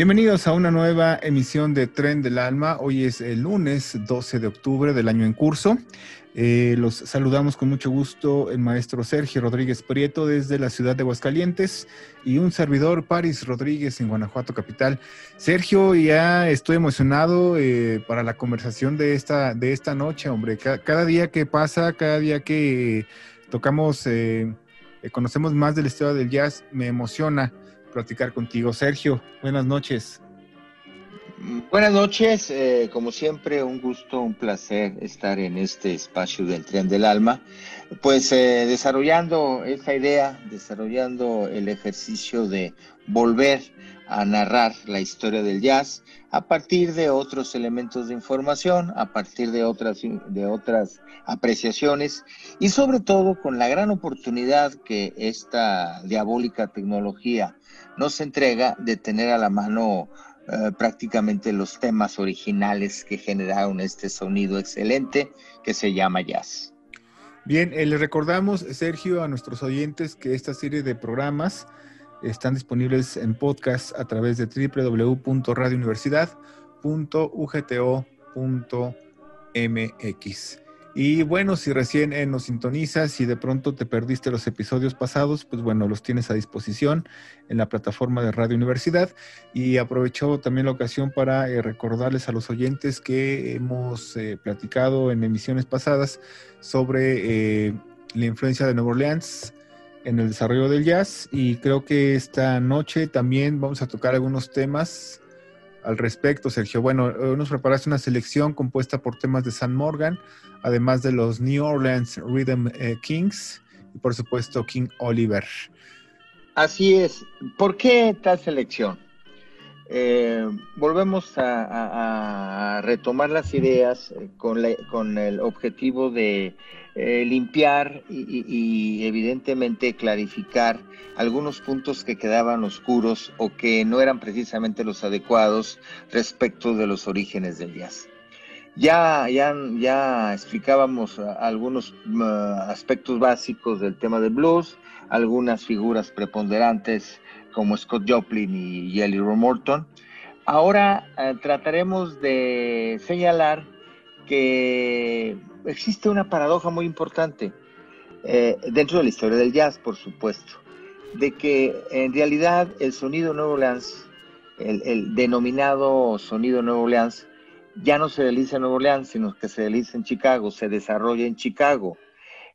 Bienvenidos a una nueva emisión de Tren del Alma. Hoy es el lunes 12 de octubre del año en curso. Eh, los saludamos con mucho gusto el maestro Sergio Rodríguez Prieto desde la ciudad de Aguascalientes y un servidor Paris Rodríguez en Guanajuato capital. Sergio, ya estoy emocionado eh, para la conversación de esta, de esta noche, hombre. Ca- cada día que pasa, cada día que tocamos, eh, conocemos más del estado del jazz, me emociona platicar contigo. Sergio, buenas noches. Buenas noches, eh, como siempre, un gusto, un placer estar en este espacio del Tren del Alma, pues eh, desarrollando esta idea, desarrollando el ejercicio de volver a narrar la historia del jazz a partir de otros elementos de información, a partir de otras, de otras apreciaciones y sobre todo con la gran oportunidad que esta diabólica tecnología nos entrega de tener a la mano eh, prácticamente los temas originales que generaron este sonido excelente que se llama jazz. Bien, eh, le recordamos, Sergio, a nuestros oyentes que esta serie de programas están disponibles en podcast a través de www.radiouniversidad.ugto.mx. Y bueno, si recién eh, nos sintonizas y de pronto te perdiste los episodios pasados, pues bueno, los tienes a disposición en la plataforma de Radio Universidad. Y aprovecho también la ocasión para eh, recordarles a los oyentes que hemos eh, platicado en emisiones pasadas sobre la influencia de Nueva Orleans en el desarrollo del jazz y creo que esta noche también vamos a tocar algunos temas al respecto, Sergio. Bueno, nos preparaste una selección compuesta por temas de San Morgan, además de los New Orleans Rhythm eh, Kings y por supuesto King Oliver. Así es. ¿Por qué tal selección? Eh, volvemos a, a- a retomar las ideas eh, con, la- con el objetivo de eh, limpiar y, y- y evidentemente clarificar algunos puntos que quedaban oscuros o que no eran precisamente los adecuados respecto de los orígenes del jazz. Ya, ya, ya explicábamos ah, algunos mm, aspectos básicos del tema del blues, algunas figuras preponderantes como Scott Joplin y Jelly Roll Morton. Ahora eh, trataremos de señalar que existe una paradoja muy importante eh, dentro de la historia del jazz, por supuesto, de que en realidad el sonido Nuevo Orleans, el, el denominado sonido Nuevo Orleans, ya no se realiza en Nueva Orleans, sino que se realiza en Chicago, se desarrolla en Chicago.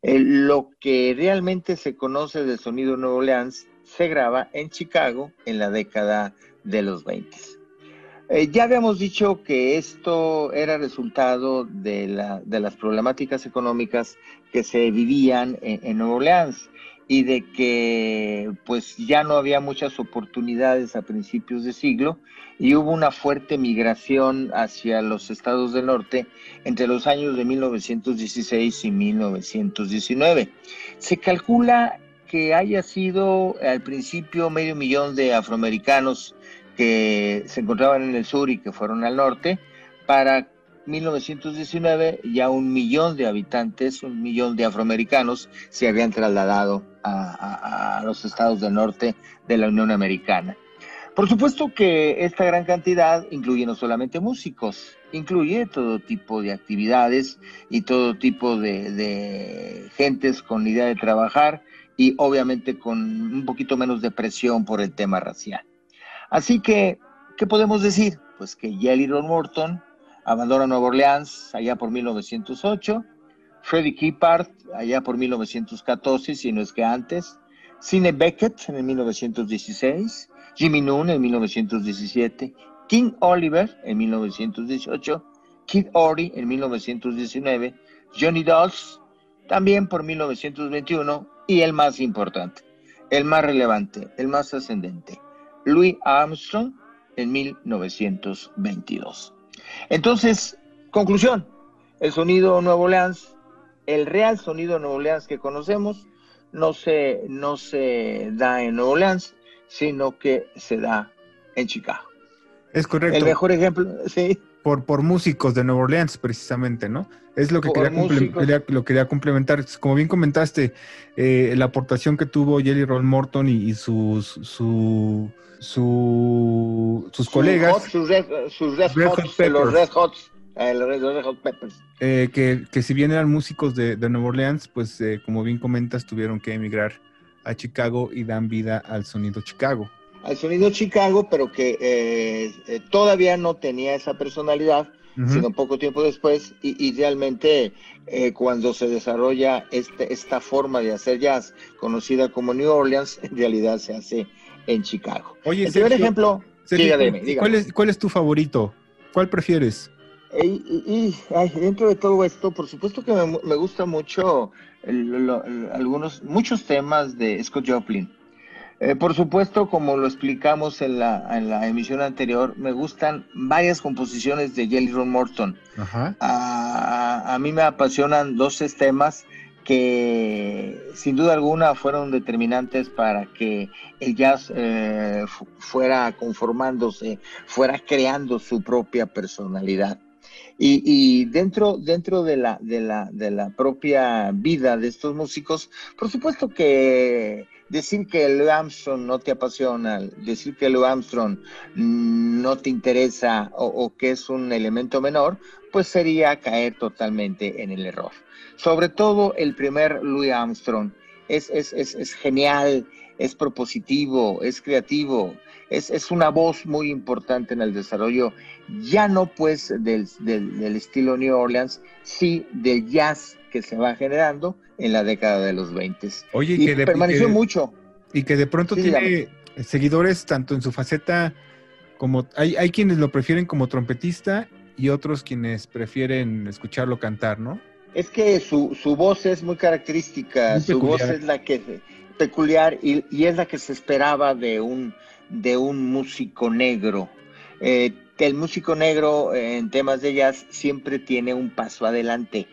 Eh, lo que realmente se conoce del sonido Nueva Orleans se graba en Chicago en la década de los 20. Eh, ya habíamos dicho que esto era resultado de, la- de las problemáticas económicas que se vivían en, en Nueva Orleans y de que pues ya no había muchas oportunidades a principios de siglo y hubo una fuerte migración hacia los estados del norte entre los años de 1916 y 1919. Se calcula que haya sido al principio medio millón de afroamericanos que se encontraban en el sur y que fueron al norte. Para 1919 ya un millón de habitantes, un millón de afroamericanos se habían trasladado a, los estados del norte de la Unión Americana. Por supuesto que esta gran cantidad incluye no solamente músicos, incluye todo tipo de actividades y todo tipo de gentes con la idea de trabajar y obviamente con un poquito menos de presión por el tema racial. Así que, ¿qué podemos decir? Pues que Jelly Roll Morton abandona Nueva Orleans allá por 1908, Freddie Keepard allá por 1914, si no es que antes, Cine Beckett en 1916, Jimmy Noon en 1917, King Oliver en 1918, Kid Ory en 1919, Johnny Dawes también por 1921 y el más importante, el más relevante, el más ascendente, Louis Armstrong en 1922. Entonces, conclusión, el sonido Nuevo Orleans, el real sonido Nuevo Orleans que conocemos, no se, no se da en Nuevo Orleans, sino que se da en Chicago. Es correcto. El mejor ejemplo, sí. Por, por músicos de Nueva Orleans, precisamente, ¿no? Es lo que quería, lo quería complementar. Como bien comentaste, eh, la aportación que tuvo Jelly Roll Morton y, sus, su, su, sus colegas. sus red, sus red, hots, los Red Hots. Eh, los Red Hot Peppers. Eh, que, que, si bien eran músicos de, de Nueva Orleans, pues como bien comentas, tuvieron que emigrar a Chicago y dan vida al sonido Chicago al sonido Chicago, pero que eh, eh, todavía no tenía esa personalidad, sino poco tiempo después, y, realmente eh, cuando se desarrolla este, esta forma de hacer jazz, conocida como New Orleans, en realidad se hace en Chicago. Oye, El primer ejemplo, ¿cuál, es, ¿cuál es tu favorito? ¿Cuál prefieres? Y, dentro de todo esto, por supuesto que me, me gusta mucho algunos, muchos temas de Scott Joplin. Eh, por supuesto, como lo explicamos en la, en la, emisión anterior, me gustan varias composiciones de Jelly Roll Morton. A, mí me apasionan dos temas que sin duda alguna fueron determinantes para que el jazz eh, fuera conformándose, fuera creando su propia personalidad. Y, dentro, dentro de, la, de, la, de la propia vida de estos músicos, por supuesto que decir que Louis Armstrong no te apasiona, decir que Louis Armstrong no te interesa o, que es un elemento menor, pues sería caer totalmente en el error. Sobre todo el primer Louis Armstrong es, es, es, es genial, es propositivo, es creativo, es, es, una voz muy importante en el desarrollo, ya no pues del, del, estilo New Orleans, sí del jazz que se va generando en la década de los 20. Oye, y que permaneció mucho. Y que de pronto tiene seguidores tanto en su faceta como hay, hay quienes lo prefieren como trompetista y otros quienes prefieren escucharlo cantar, ¿no? Es que su, su voz es muy característica, su voz es la que peculiar y, y, es la que se esperaba de un, de un músico negro. Eh, el músico negro en temas de jazz siempre tiene un paso adelante.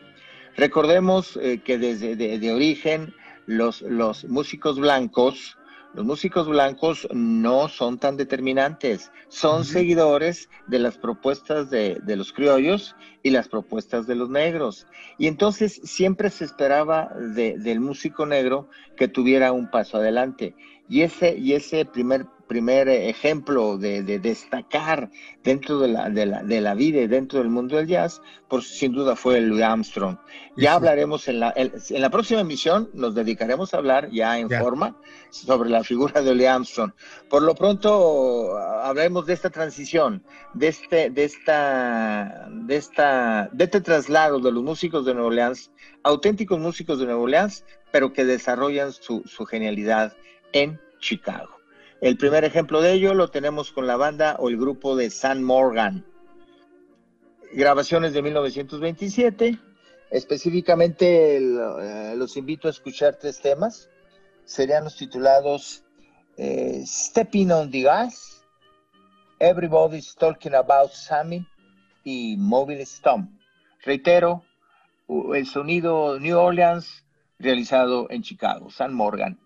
Recordemos eh, que desde de, origen los, los músicos blancos, los músicos blancos no son tan determinantes, son seguidores de las propuestas de, de, los criollos y las propuestas de los negros. Y entonces siempre se esperaba de, del músico negro que tuviera un paso adelante. Y ese, y ese primer primer ejemplo de, destacar dentro de la, de, la, de la vida y dentro del mundo del jazz, pues sin duda fue Louis Armstrong. Ya hablaremos en la, en, la próxima emisión, nos dedicaremos a hablar ya en forma sobre la figura de Louis Armstrong. Por lo pronto hablaremos de esta transición, de este, de esta, de esta, de este traslado de los músicos de Nueva Orleans, auténticos músicos de Nueva Orleans, pero que desarrollan su, su genialidad en Chicago. El primer ejemplo de ello lo tenemos con la banda o el grupo de San Morgan. Grabaciones de 1927. Específicamente eh, los invito a escuchar tres temas. Serían los titulados eh, Stepping on the Gas, Everybody's Talking About Sammy y Mobile Stomp. Reitero, el sonido New Orleans realizado en Chicago, San Morgan.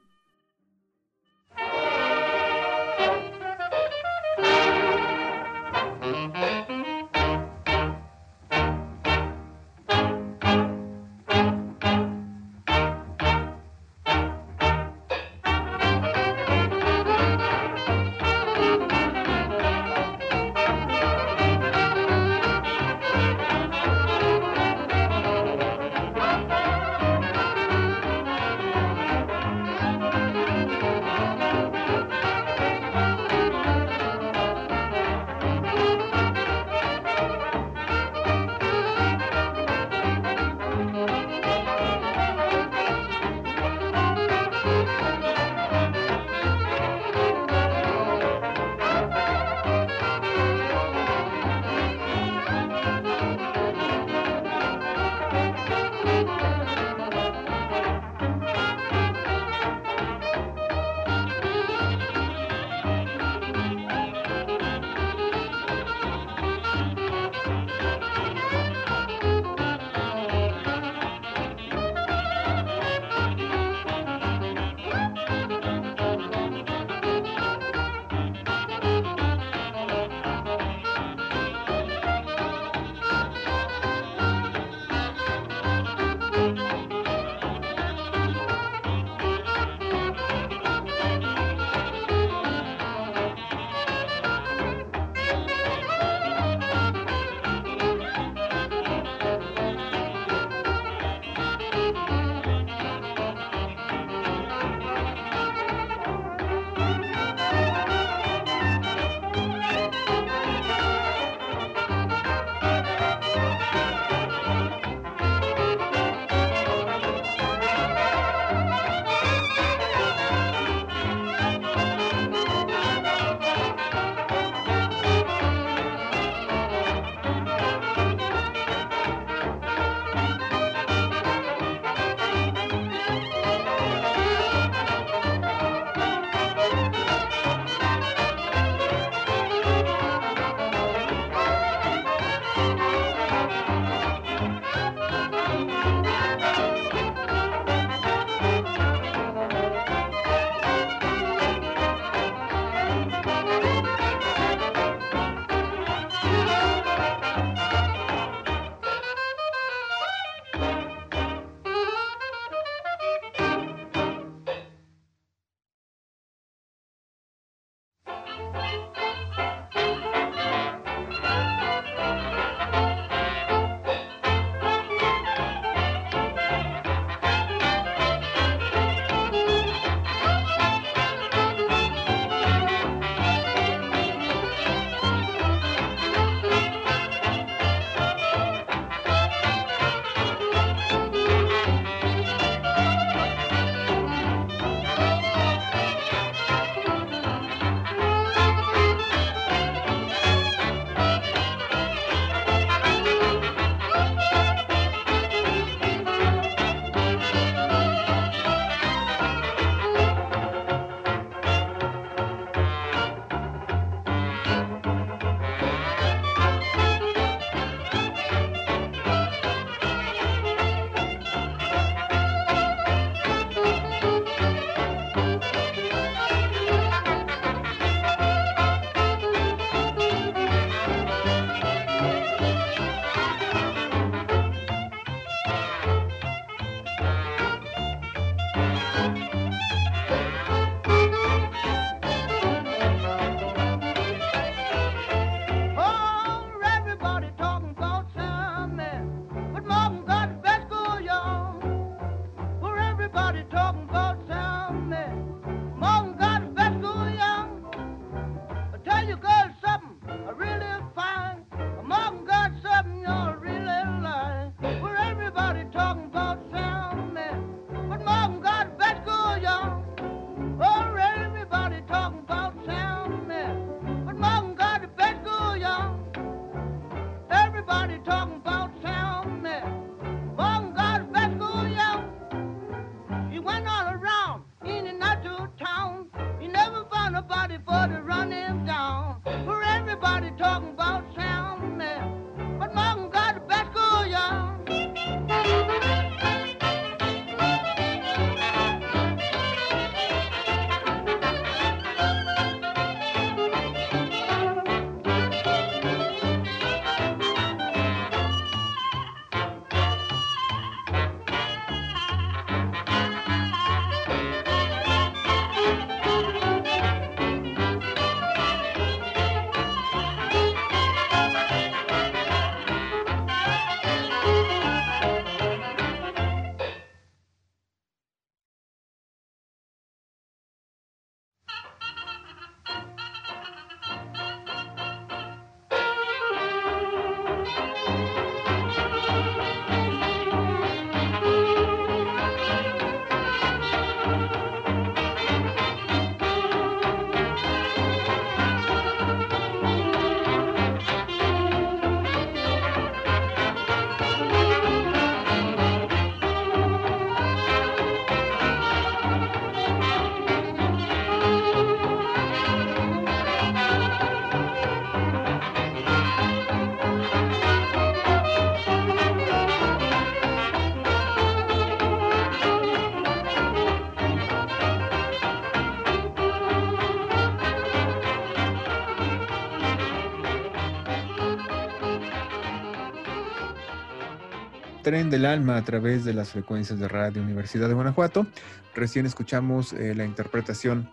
Tren del Alma a través de las frecuencias de Radio Universidad de Guanajuato. Recién escuchamos eh, la interpretación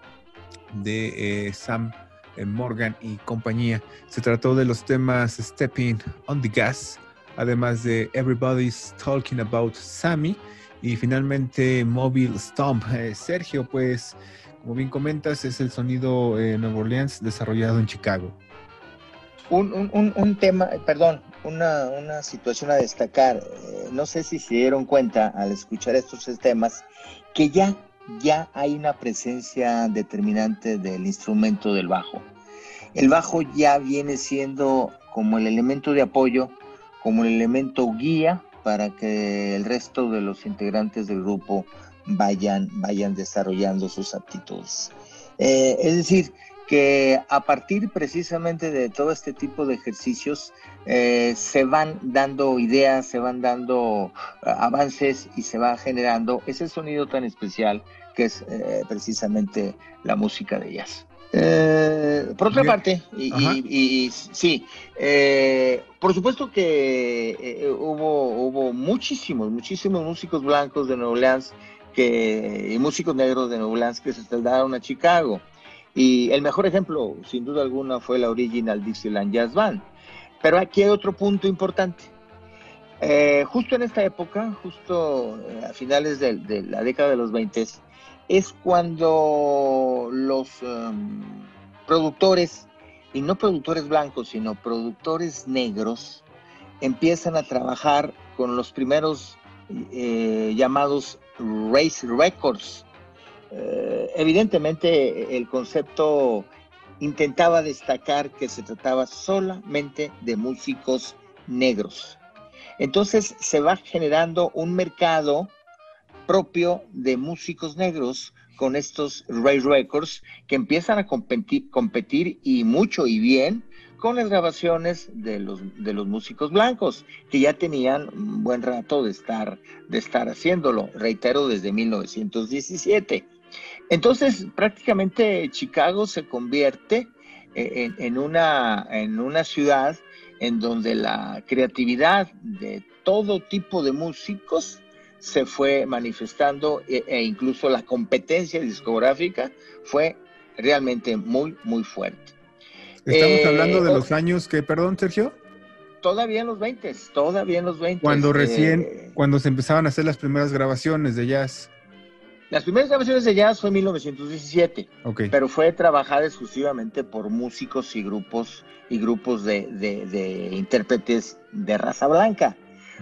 de eh, Sam eh, Morgan y compañía. Se trató de los temas Stepping on the Gas, además de Everybody's Talking About Sammy y finalmente Mobile Stomp. Sergio, pues, como bien comentas, es el sonido Nuevo Orleans desarrollado en Chicago. Un, un, un, tema, perdón, una, una, situación a destacar. Eh, no sé si se dieron cuenta al escuchar estos temas que ya, ya hay una presencia determinante del instrumento del bajo. El bajo ya viene siendo como el elemento de apoyo, como el elemento guía para que el resto de los integrantes del grupo vayan, vayan desarrollando sus aptitudes. Eh, es decir, que a partir precisamente de todo este tipo de ejercicios eh, se van dando ideas, se van dando eh, avances y se va generando ese sonido tan especial que es eh, precisamente la música de jazz. por otra parte, y, sí, por supuesto que hubo, hubo muchísimos, muchísimos músicos blancos de Nueva Orleans que, y músicos negros de Nueva Orleans que se trasladaron a Chicago. Y el mejor ejemplo, sin duda alguna, fue la Original Dixieland Jazz Band. Pero aquí hay otro punto importante. Eh, justo en esta época, justo eh, a finales de, la década de los 20, es cuando los em, productores, y no productores blancos, sino productores negros, empiezan a trabajar con los primeros eh, llamados Race Records, eh, evidentemente el concepto intentaba destacar que se trataba solamente de músicos negros. Entonces se va generando un mercado propio de músicos negros con estos Ray Records que empiezan a competir, competir, y mucho y bien con las grabaciones de los, de los músicos blancos que ya tenían un buen rato de estar, de estar haciéndolo, reitero, desde 1917. Entonces, prácticamente Chicago se convierte eh, en, una, en una ciudad en donde la creatividad de todo tipo de músicos se fue manifestando e, e, incluso la competencia discográfica fue realmente muy, muy fuerte. Estamos eh, hablando de los años que, perdón, Sergio. Todavía en los 20, todavía en los 20. Cuando recién, eh, cuando se empezaban a hacer las primeras grabaciones de jazz. Las primeras grabaciones de jazz fue en 1917, pero fue trabajada exclusivamente por músicos y grupos y grupos de, intérpretes de raza blanca.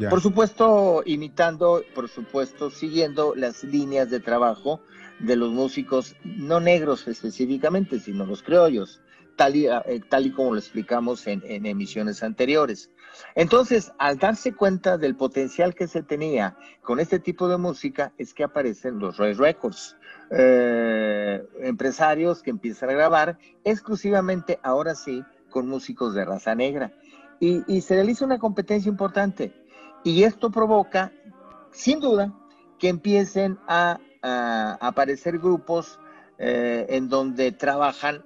Por supuesto, imitando, por supuesto, siguiendo las líneas de trabajo de los músicos no negros específicamente, sino los criollos tal y, eh, tal y como lo explicamos en, emisiones anteriores. Entonces, al darse cuenta del potencial que se tenía con este tipo de música, es que aparecen los Ray Records. Eh, empresarios que empiezan a grabar exclusivamente, ahora sí, con músicos de raza negra. Y, se realiza una competencia importante. Y esto provoca, sin duda, que empiecen a, aparecer grupos eh, en donde trabajan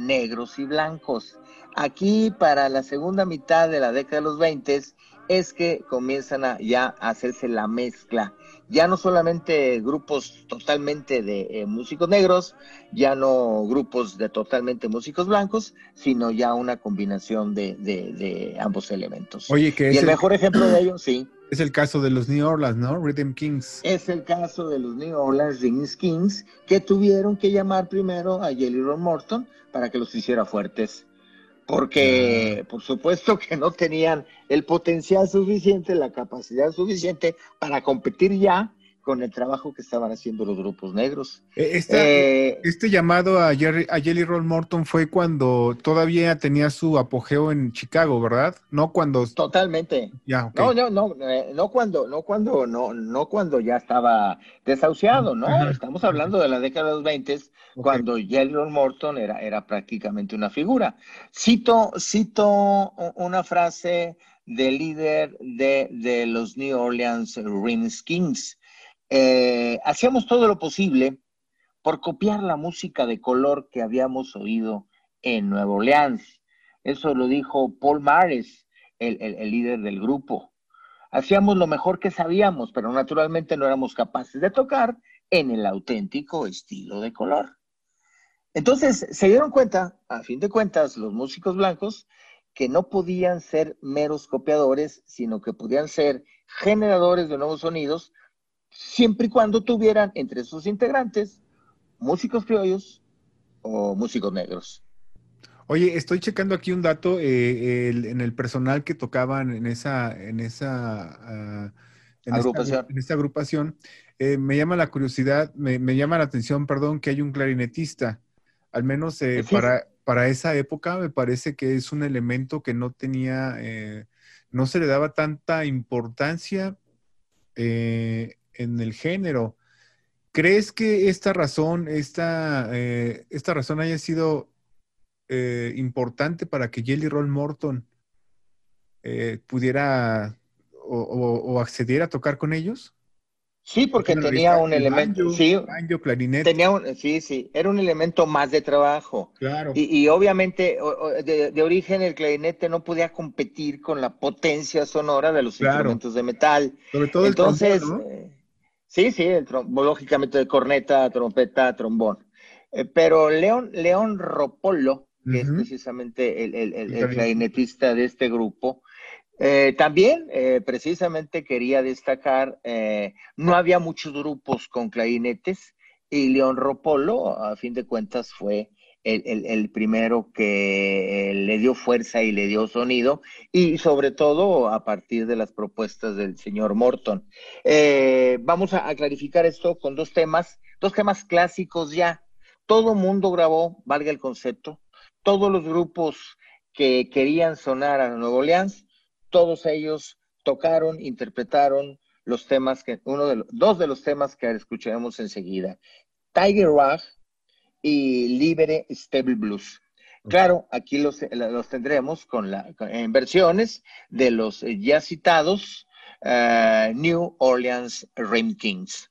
negros y blancos. Aquí para la segunda mitad de la década de los 20 es que comienzan a ya a hacerse la mezcla. Ya no solamente grupos totalmente de eh, músicos negros, ya no grupos de totalmente músicos blancos, sino ya una combinación de, ambos elementos. Oye, que y el, mejor ejemplo de ello, sí. Es el caso de los New Orleans, ¿no? Rhythm Kings. Es el caso de los New Orleans Rhythm Kings, que tuvieron que llamar primero a Jelly Roll Morton para que los hiciera fuertes. Porque, por supuesto, que no tenían el potencial suficiente, la capacidad suficiente para competir ya con el trabajo que estaban haciendo los grupos negros. Eh, eh, este llamado a, Jelly Roll Morton fue cuando todavía tenía su apogeo en Chicago, ¿verdad? No cuando totalmente. Ya, No, no, no, eh, no cuando, no cuando, no, no cuando ya estaba desahuciado, ¿no? Estamos hablando de la década de los 20, cuando Jelly Roll Morton era, era prácticamente una figura. Cito, cito una frase del líder de, de los New Orleans Rings Kings eh, hacíamos todo lo posible por copiar la música de color que habíamos oído en Nueva Orleans. Eso lo dijo Paul Mares, el, líder del grupo. hacíamos lo mejor que sabíamos, pero naturalmente no éramos capaces de tocar en el auténtico estilo de color. Entonces se dieron cuenta, a fin de cuentas, los músicos blancos, que no podían ser meros copiadores, sino que podían ser generadores de nuevos sonidos, siempre y cuando tuvieran entre sus integrantes músicos criollos o músicos negros. Oye, estoy checando aquí un dato eh, en el personal que tocaban en esa, en esa ah, agrupación. en esta agrupación. Eh, me llama la curiosidad, me, llama la atención, perdón, que hay un clarinetista. Al menos eh, para, para esa época me parece que es un elemento que no tenía, no se le daba tanta importancia en el género. ¿Crees que esta razón, esta, esta razón haya sido eh, importante para que Jelly Roll Morton eh, pudiera o, accediera a tocar con ellos? Sí, porque tenía un elemento, sí, clarinete. Tenía un, sí, sí, era un elemento más de trabajo. Claro. Y, obviamente de, origen el clarinete no podía competir con la potencia sonora de los instrumentos de metal. Sobre todo Entonces, el trombón, eh, sí, sí, lógicamente de corneta, trompeta, trombón. pero León, León Ropolo que es precisamente el, clarinetista de este grupo. Eh, también, eh, precisamente, quería destacar, eh, no había muchos grupos con clarinetes y León Ropolo, a fin de cuentas, fue el, primero que le dio fuerza y le dio sonido, y sobre todo a partir de las propuestas del señor Morton. vamos a, clarificar esto con dos temas, dos temas clásicos ya. Todo mundo grabó, valga el concepto, todos los grupos que querían sonar a Nuevo Orleans, todos ellos tocaron, interpretaron los temas que, uno de los, dos de los temas que escucharemos enseguida, Tiger Rock y Libre Stable Blues. Claro, aquí los, los tendremos con la, en versiones de los ya citados uh, New Orleans Rim Kings.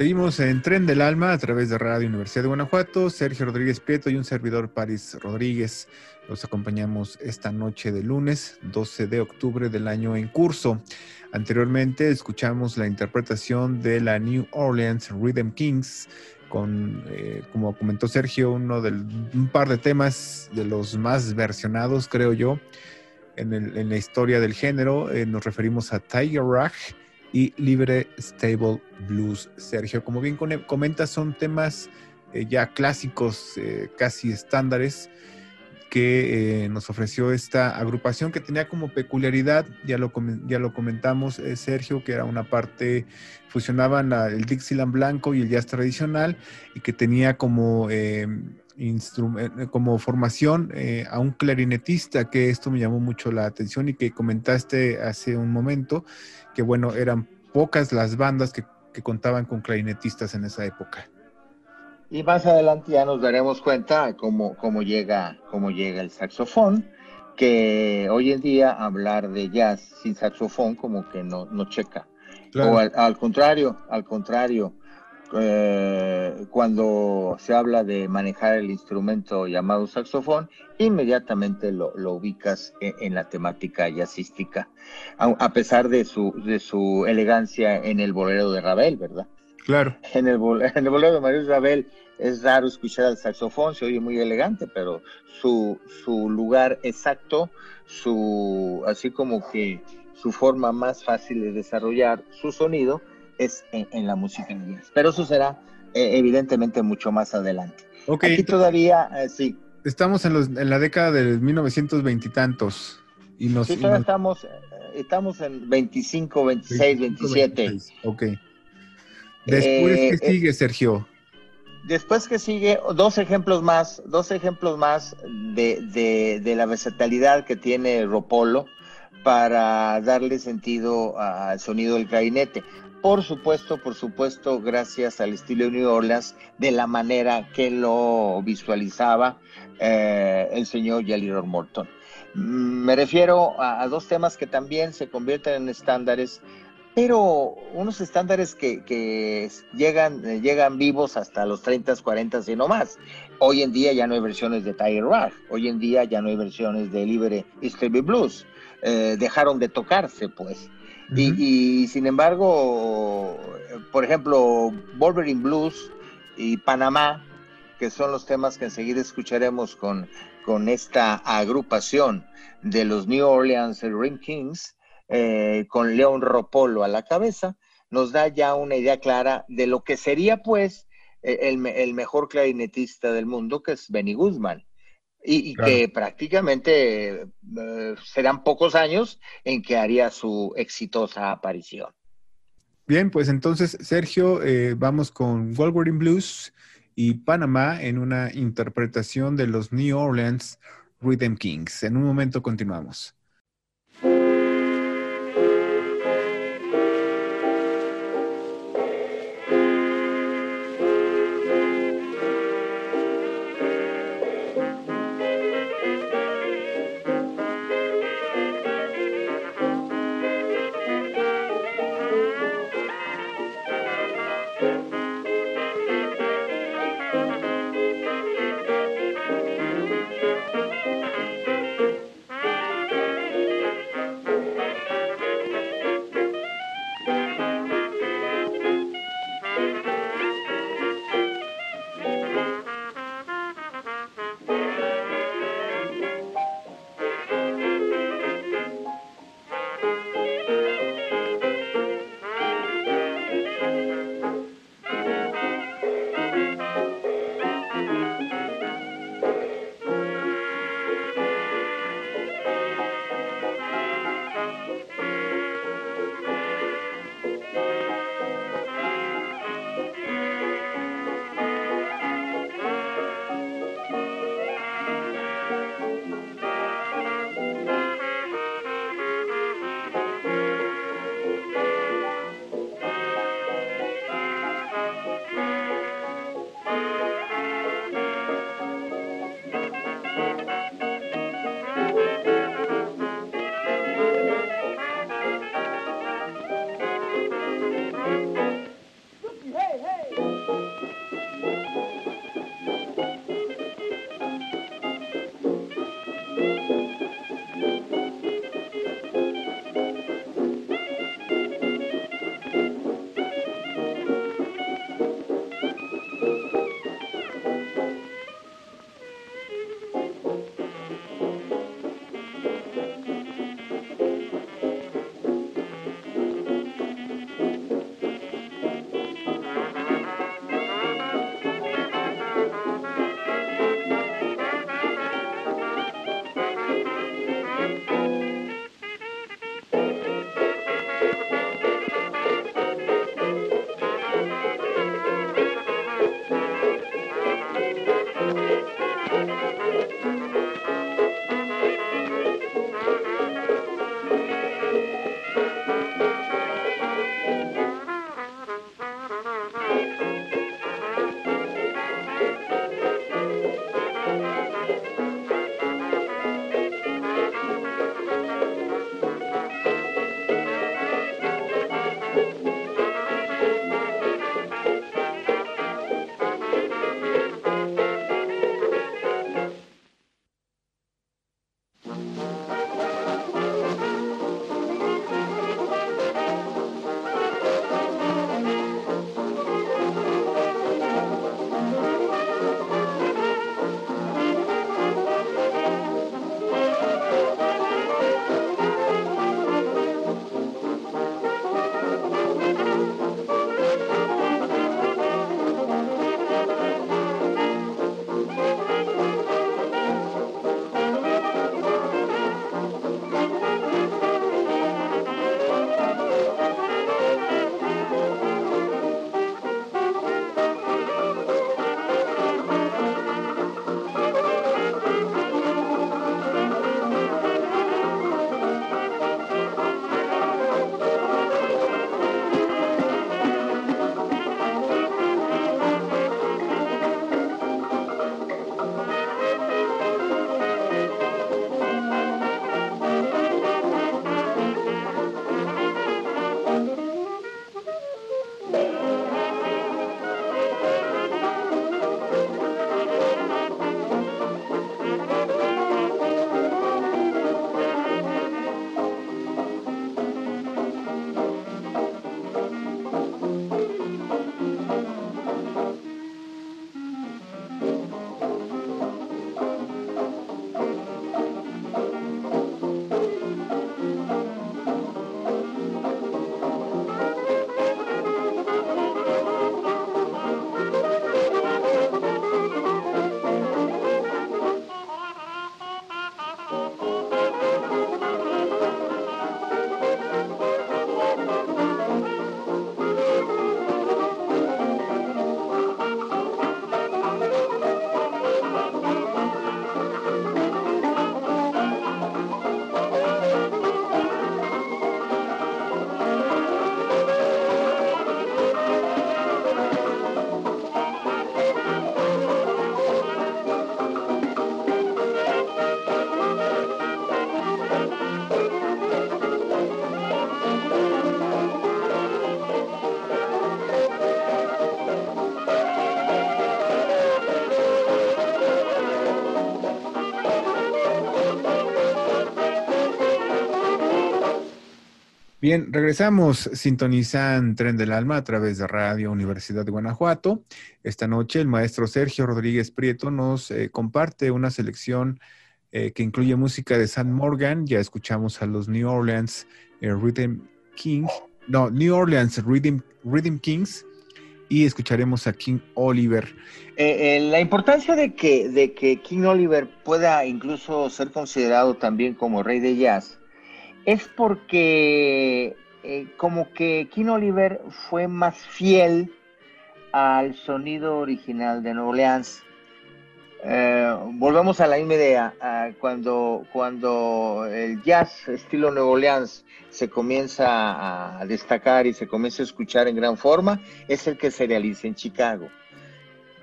Seguimos en Tren del Alma a través de Radio Universidad de Guanajuato. Sergio Rodríguez Prieto y un servidor Paris Rodríguez los acompañamos esta noche de lunes 12 de octubre del año en curso. Anteriormente escuchamos la interpretación de la New Orleans Rhythm Kings con, eh, como comentó Sergio, uno del, un par de temas de los más versionados, creo yo, en, la historia del género. Eh, nos referimos a Tiger Rock y Libre Stable Blues. Sergio, como bien comentas, son temas eh, ya clásicos, eh, casi estándares, que eh, nos ofreció esta agrupación que tenía como peculiaridad, ya lo, ya lo comentamos, Sergio, que era una parte, fusionaban el Dixieland blanco y el jazz tradicional, y que tenía como como formación a un clarinetista, que esto me llamó mucho la atención y que comentaste hace un momento, que bueno, eran pocas las bandas que, contaban con clarinetistas en esa época. Y más adelante ya nos daremos cuenta cómo, cómo, llega, cómo llega el saxofón, que hoy en día hablar de jazz sin saxofón como que no, no checa. O al, contrario, al contrario, eh, cuando se habla de manejar el instrumento llamado saxofón, inmediatamente lo, ubicas e, en, la temática jazzística, a, pesar de su, de su elegancia en el bolero de Ravel, ¿verdad? Claro. En el, en el bolero de Mario Ravel es raro escuchar al saxofón, se oye muy elegante, pero su, su lugar exacto, su, así como que su forma más fácil de desarrollar su sonido, es en, la música en jazz. Pero eso será eh, evidentemente mucho más adelante. Okay, Aquí todavía, eh, sí. Estamos en, los, en la década de 1920 y tantos. Y nos, sí, todavía estamos, eh, estamos en 25, 26, 27. Ok. Después, ¿qué sigue, Sergio? Después que sigue, dos ejemplos más, dos ejemplos más de, de, de la versatilidad que tiene Ropolo para darle sentido al sonido del clarinete. Por supuesto, por supuesto, gracias al estilo de New Orleans, de la manera que lo visualizaba eh, el señor Jelly Morton. Mm, me refiero a, dos temas que también se convierten en estándares, pero unos estándares que, llegan, llegan vivos hasta los 30, 40 y no más. Hoy en día ya no hay versiones de Tiger Rock, hoy en día ya no hay versiones de Libre Stevie Blues. Eh, dejaron de tocarse, pues y, sin embargo, por ejemplo, Wolverine Blues y Panamá, que son los temas que enseguida escucharemos con, con esta agrupación de los New Orleans Ring Kings, eh, con León Ropolo a la cabeza, nos da ya una idea clara de lo que sería pues e, el, el mejor clarinetista del mundo, que es Benny Guzmán y, que prácticamente eh, serán pocos años en que haría su exitosa aparición. Bien, pues entonces, Sergio, eh, vamos con Wolverine Blues y Panamá en una interpretación de los New Orleans Rhythm Kings. En un momento continuamos. Bien, regresamos, sintonizan Tren del Alma a través de Radio Universidad de Guanajuato. Esta noche el maestro Sergio Rodríguez Prieto nos eh, comparte una selección eh, que incluye música de San Morgan. Ya escuchamos a los New Orleans eh, Rhythm Kings, no, New Orleans Rhythm, Rhythm Kings y escucharemos a King Oliver. la importancia de que, de que King Oliver pueda incluso ser considerado también como rey de jazz es porque eh, como que King Oliver fue más fiel al sonido original de Nueva Orleans. Eh, volvemos a la misma idea, cuando, cuando el jazz estilo Nueva Orleans se comienza a destacar y se comienza a escuchar en gran forma, es el que se realiza en Chicago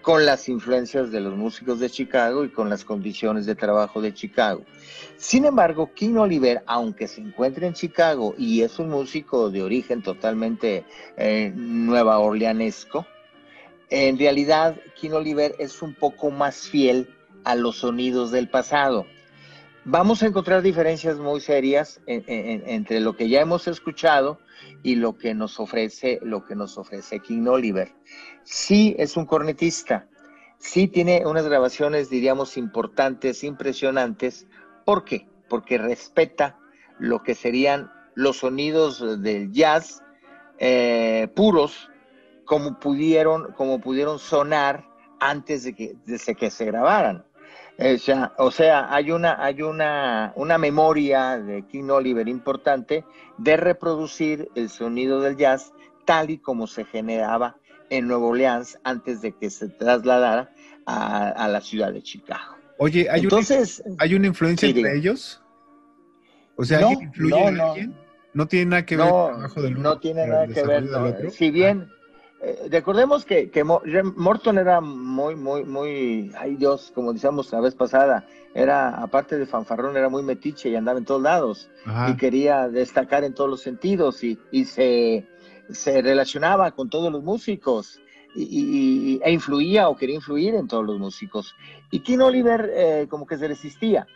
con las influencias de los músicos de Chicago y con las condiciones de trabajo de Chicago. Sin embargo, King Oliver, aunque se encuentra en Chicago y es un músico de origen totalmente eh, nueva orleanesco, en realidad King Oliver es un poco más fiel a los sonidos del pasado. Vamos a encontrar diferencias muy serias entre lo que ya hemos escuchado y lo que nos ofrece, lo que nos ofrece King Oliver. Sí es un cornetista, sí tiene unas grabaciones, diríamos, importantes, impresionantes. ¿Por qué? Porque respeta lo que serían los sonidos del jazz eh, puros, como pudieron, como pudieron sonar antes de que, de que se grabaran. O sea, o sea, hay una, hay una, una memoria de King Oliver importante de reproducir el sonido del jazz tal y como se generaba en Nueva Orleans antes de que se trasladara a, la ciudad de Chicago. Oye, ¿hay, Entonces, una, ¿hay una influencia entre ellos? O sea, ¿alguien influye en alguien? No tiene nada que ver con el trabajo del No tiene nada que ver. Si bien, eh, recordemos que, Morton era muy, muy, muy, ay Dios, como decíamos la vez pasada, era, aparte de fanfarrón, era muy metiche y andaba en todos lados y quería destacar en todos los sentidos y, se, relacionaba con todos los músicos y, e influía o quería influir en todos los músicos. Y King Oliver eh, como que se resistía,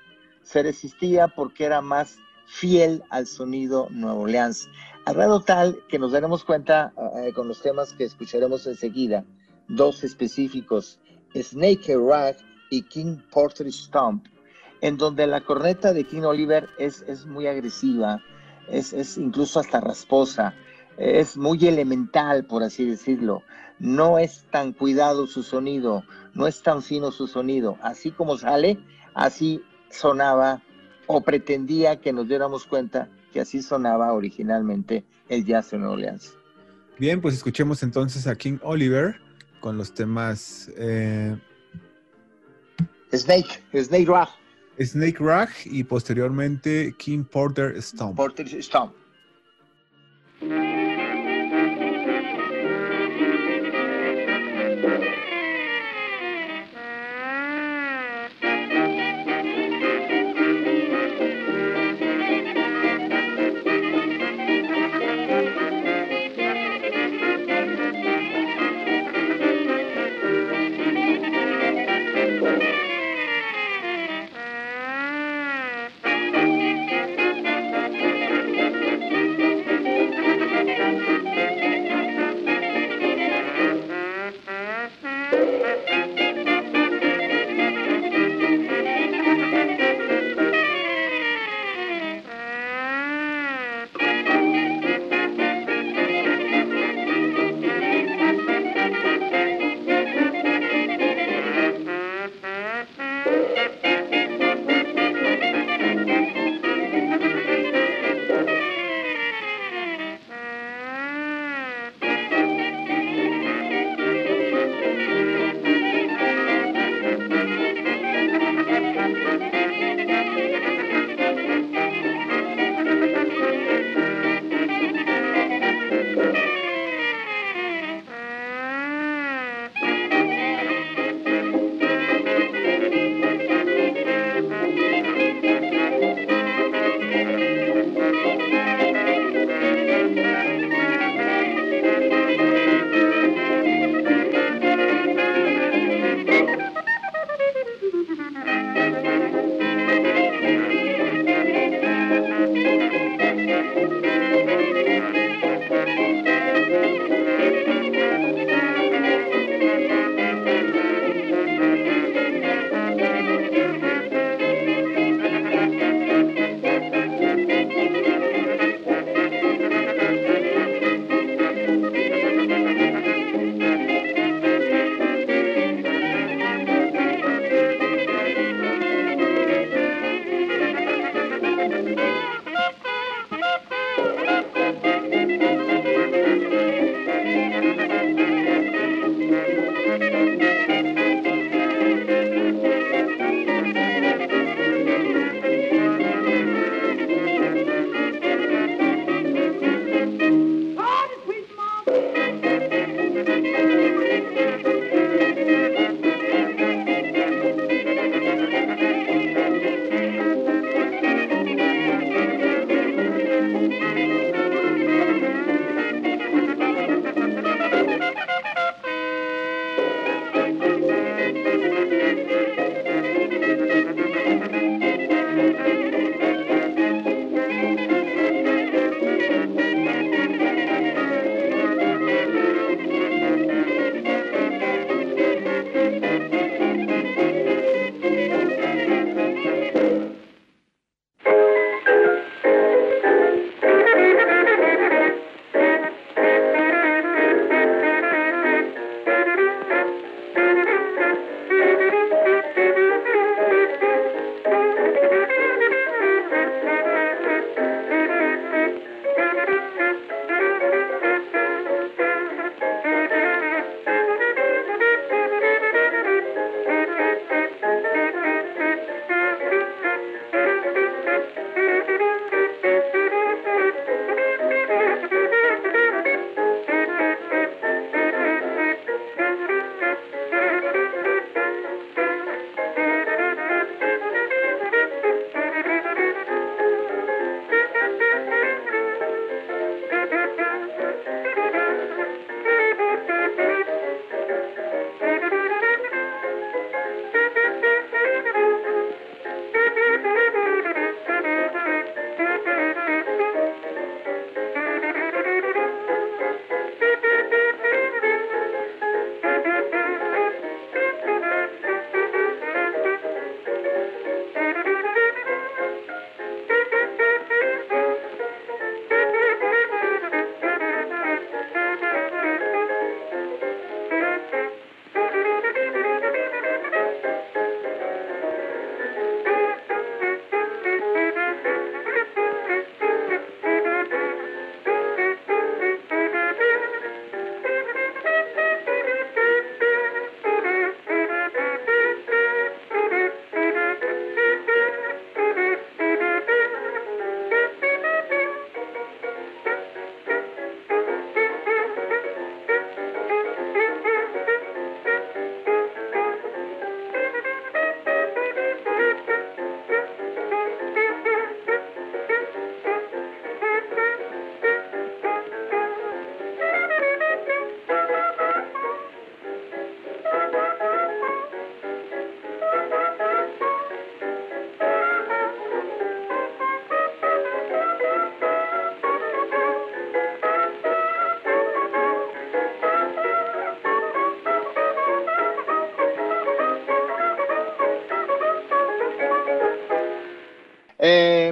se resistía porque era más fiel al sonido Nuevo Orleans al grado tal que nos daremos cuenta eh, con los temas que escucharemos enseguida, dos específicos, Snake Rag y King Porter Stomp, en donde la corneta de King Oliver es, es muy agresiva, es, es incluso hasta rasposa, es muy elemental, por así decirlo. No es tan cuidado su sonido, no es tan fino su sonido. Así como sale, así sonaba o pretendía que nos diéramos cuenta que así sonaba originalmente el jazz en Orleans. Bien, pues escuchemos entonces a King Oliver con los temas eh, Snake, Snake Rag. Snake Rag y posteriormente King Porter Stomp. Porter Stomp.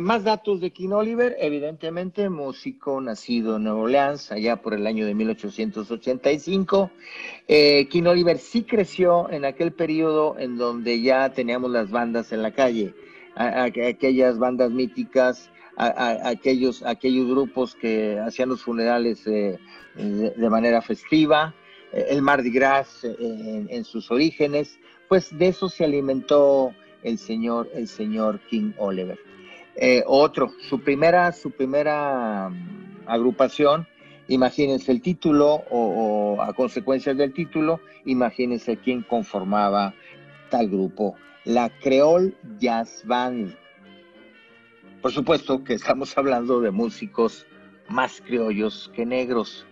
Más datos de King Oliver, evidentemente, músico nacido en Nueva Orleans, allá por el año de 1885. Eh, King Oliver sí creció en aquel periodo en donde ya teníamos las bandas en la calle, aquellas bandas míticas, aquellos, aquellos grupos que hacían los funerales eh, de, manera festiva, el Mardi Gras en, sus orígenes, pues de eso se alimentó el señor, el señor King Oliver. Eh, otro, su primera, su primera mm, agrupación, imagínense el título o, a consecuencias del título, imagínense quién conformaba tal grupo, la Creole Jazz Band. Por supuesto que estamos hablando de músicos más criollos que negros.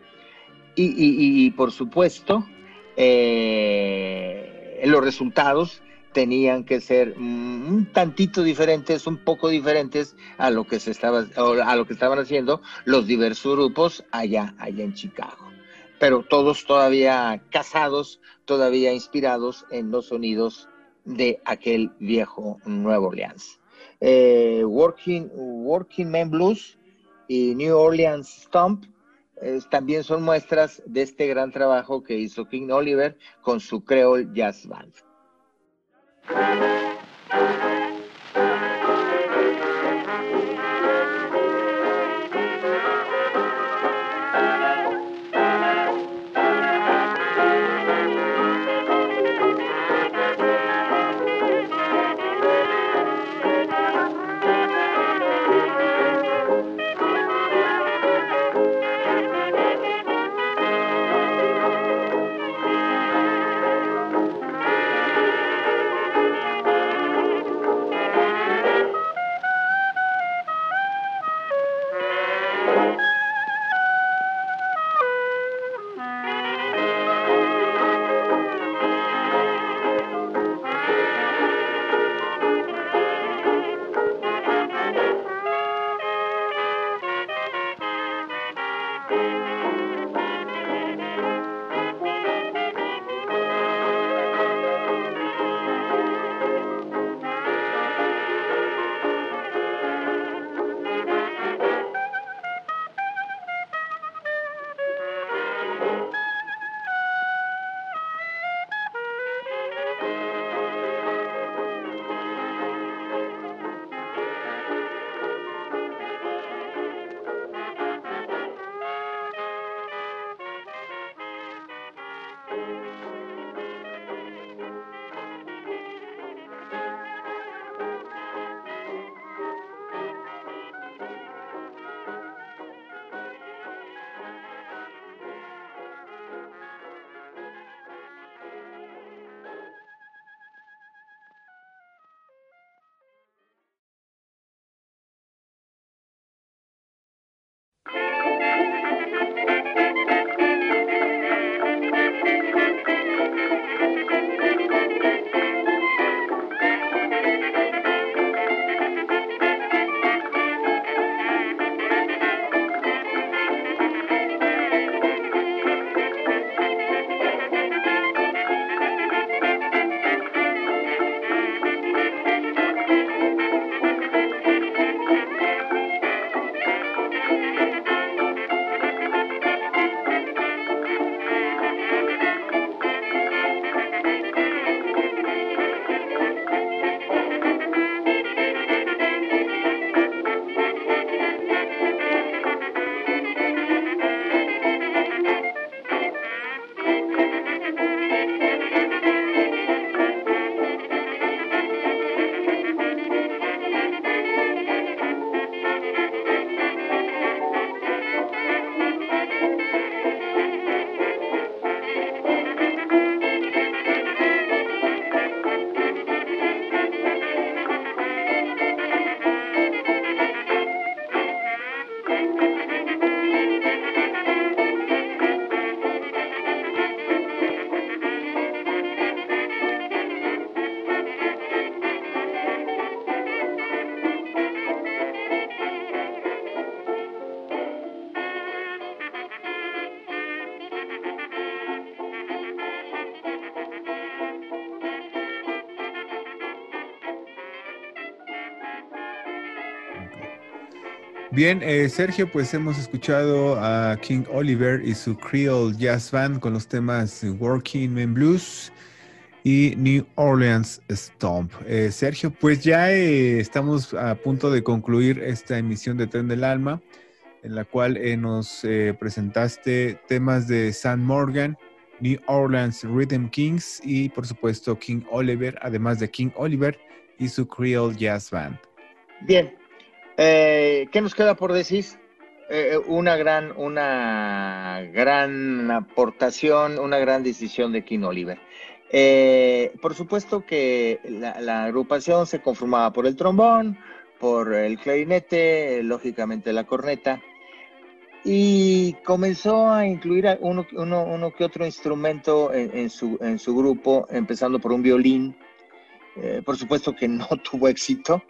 Y, por supuesto, eh, los resultados tenían que ser un tantito diferentes, un poco diferentes a lo que se estaba a lo que estaban haciendo los diversos grupos allá allá en Chicago. Pero todos todavía casados, todavía inspirados en los sonidos de aquel viejo Nueva Orleans. Eh, Working, Working Man Blues y New Orleans Stomp también son muestras de este gran trabajo que hizo King Oliver con su Creole Jazz Band. Música Bien, eh, Sergio, pues hemos escuchado a King Oliver y su Creole Jazz Band con los temas Working Men Blues y New Orleans Stomp. Eh, Sergio, pues ya eh, estamos a punto de concluir esta emisión de Tren del Alma, en la cual nos presentaste temas de San Morgan, New Orleans Rhythm Kings y por supuesto King Oliver, además de King Oliver y su Creole Jazz Band. Bien, eh, ¿Qué nos queda por decir? Eh, una gran, una gran aportación, una gran decisión de King Oliver. Eh, por supuesto que la, agrupación se conformaba por el trombón, por el clarinete, lógicamente la corneta, y comenzó a incluir uno, que otro instrumento en su grupo, empezando por un violín. por supuesto que no tuvo éxito,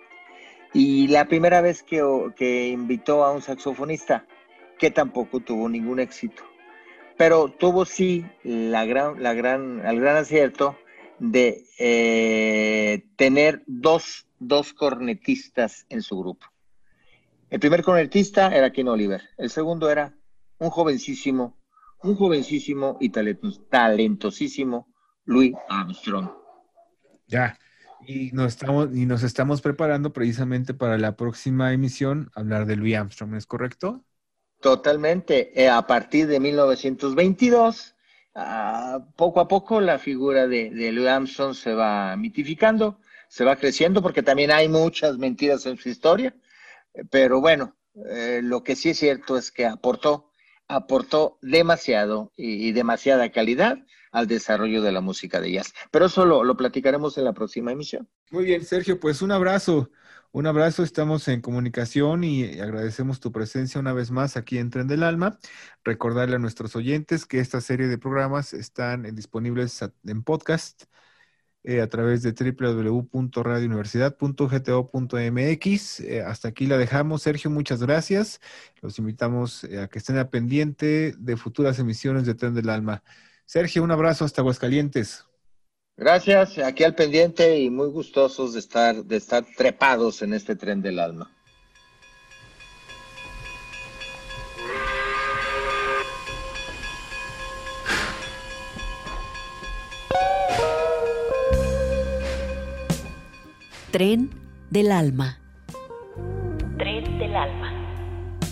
y la primera vez que, invitó a un saxofonista, que tampoco tuvo ningún éxito, pero tuvo sí la gran, la gran, el gran acierto de eh, tener dos, dos cornetistas en su grupo. El primer cornetista era Ken Oliver, el segundo era un jovencísimo, un jovencísimo y talentosísimo Louis Armstrong. Ya, y nos estamos, y nos estamos preparando precisamente para la próxima emisión, hablar de Louis Armstrong, ¿es correcto? Totalmente. Eh, a partir de 1922, ah, poco a poco la figura de, Louis Armstrong se va mitificando, se va creciendo, porque también hay muchas mentiras en su historia. Pero bueno, eh, lo que sí es cierto es que aportó, aportó demasiado y demasiada calidad al desarrollo de la música de jazz. Pero eso lo, platicaremos en la próxima emisión. Muy bien, Sergio, pues un abrazo. Un abrazo, estamos en comunicación y agradecemos tu presencia una vez más aquí en Tren del Alma. Recordarle a nuestros oyentes que esta serie de programas están disponibles en podcast eh, a través de www.radiouniversidad.gto.mx. Eh, hasta aquí la dejamos. Sergio, muchas gracias. Los invitamos eh, a que estén a pendiente de futuras emisiones de Tren del Alma. Sergio, un abrazo hasta Aguascalientes. Gracias, aquí al pendiente y muy gustosos de estar, de estar trepados en este tren del alma. Tren del alma. Tren del alma.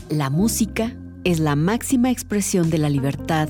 La música es la máxima expresión de la libertad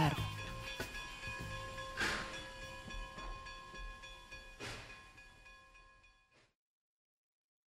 Llevar